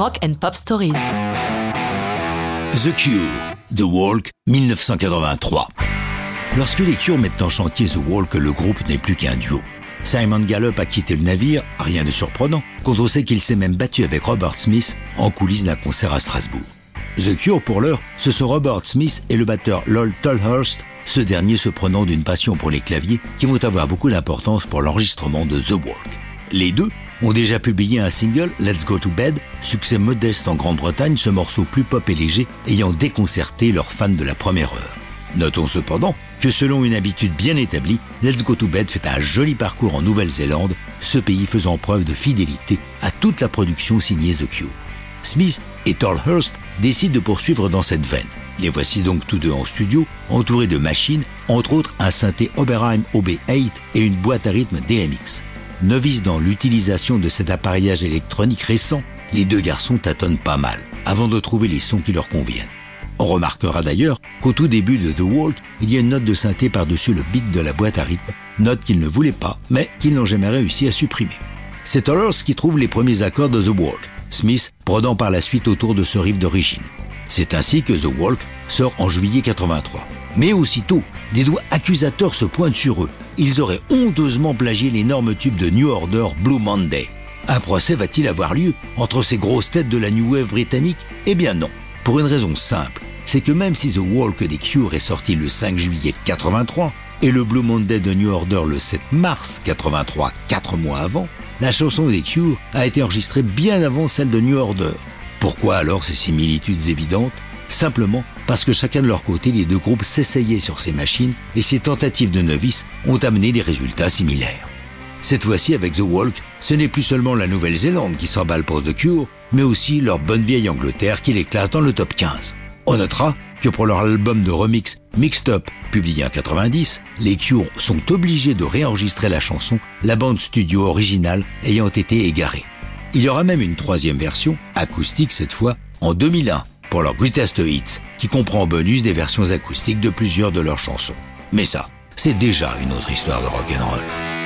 Rock and Pop Stories. The Cure, The Walk, 1983. Lorsque les Cure mettent en chantier The Walk, le groupe n'est plus qu'un duo. Simon Gallup a quitté le navire, rien de surprenant, quand on sait qu'il s'est même battu avec Robert Smith en coulisses d'un concert à Strasbourg. The Cure, pour l'heure, ce sont Robert Smith et le batteur Lol Tolhurst, ce dernier se prenant d'une passion pour les claviers qui vont avoir beaucoup d'importance pour l'enregistrement de The Walk. Les deux ont déjà publié un single, Let's Go to Bed, succès modeste en Grande-Bretagne, ce morceau plus pop et léger ayant déconcerté leurs fans de la première heure. Notons cependant que selon une habitude bien établie, Let's Go to Bed fait un joli parcours en Nouvelle-Zélande, ce pays faisant preuve de fidélité à toute la production signée The Cure. Smith et Tolhurst décident de poursuivre dans cette veine. Les voici donc tous deux en studio, entourés de machines, entre autres un synthé Oberheim OB8 et une boîte à rythme DMX. Novices dans l'utilisation de cet appareillage électronique récent, les deux garçons tâtonnent pas mal avant de trouver les sons qui leur conviennent. On remarquera d'ailleurs qu'au tout début de The Walk, il y a une note de synthé par-dessus le beat de la boîte à rythme, note qu'ils ne voulaient pas, mais qu'ils n'ont jamais réussi à supprimer. C'est Tollers qui trouve les premiers accords de The Walk, Smith brodant par la suite autour de ce riff d'origine. C'est ainsi que The Walk sort en juillet 83. Mais aussitôt, des doigts accusateurs se pointent sur eux. Ils auraient honteusement plagié l'énorme tube de New Order Blue Monday. Un procès va-t-il avoir lieu entre ces grosses têtes de la New Wave britannique? Eh bien non, pour une raison simple. C'est que même si The Walk des Cure est sorti le 5 juillet 83 et le Blue Monday de New Order le 7 mars 83, quatre mois avant, la chanson des Cure a été enregistrée bien avant celle de New Order. Pourquoi alors ces similitudes évidentes? Simplement parce que chacun de leur côté, les deux groupes s'essayaient sur ces machines et ces tentatives de novices ont amené des résultats similaires. Cette fois-ci, avec The Walk, ce n'est plus seulement la Nouvelle-Zélande qui s'emballe pour The Cure, mais aussi leur bonne vieille Angleterre qui les classe dans le top 15. On notera que pour leur album de remix Mixed Up, publié en 90, les Cure sont obligés de réenregistrer la chanson, la bande studio originale ayant été égarée. Il y aura même une troisième version, acoustique cette fois, en 2001, pour leur Greatest Hits, qui comprend en bonus des versions acoustiques de plusieurs de leurs chansons. Mais ça, c'est déjà une autre histoire de rock'n'roll.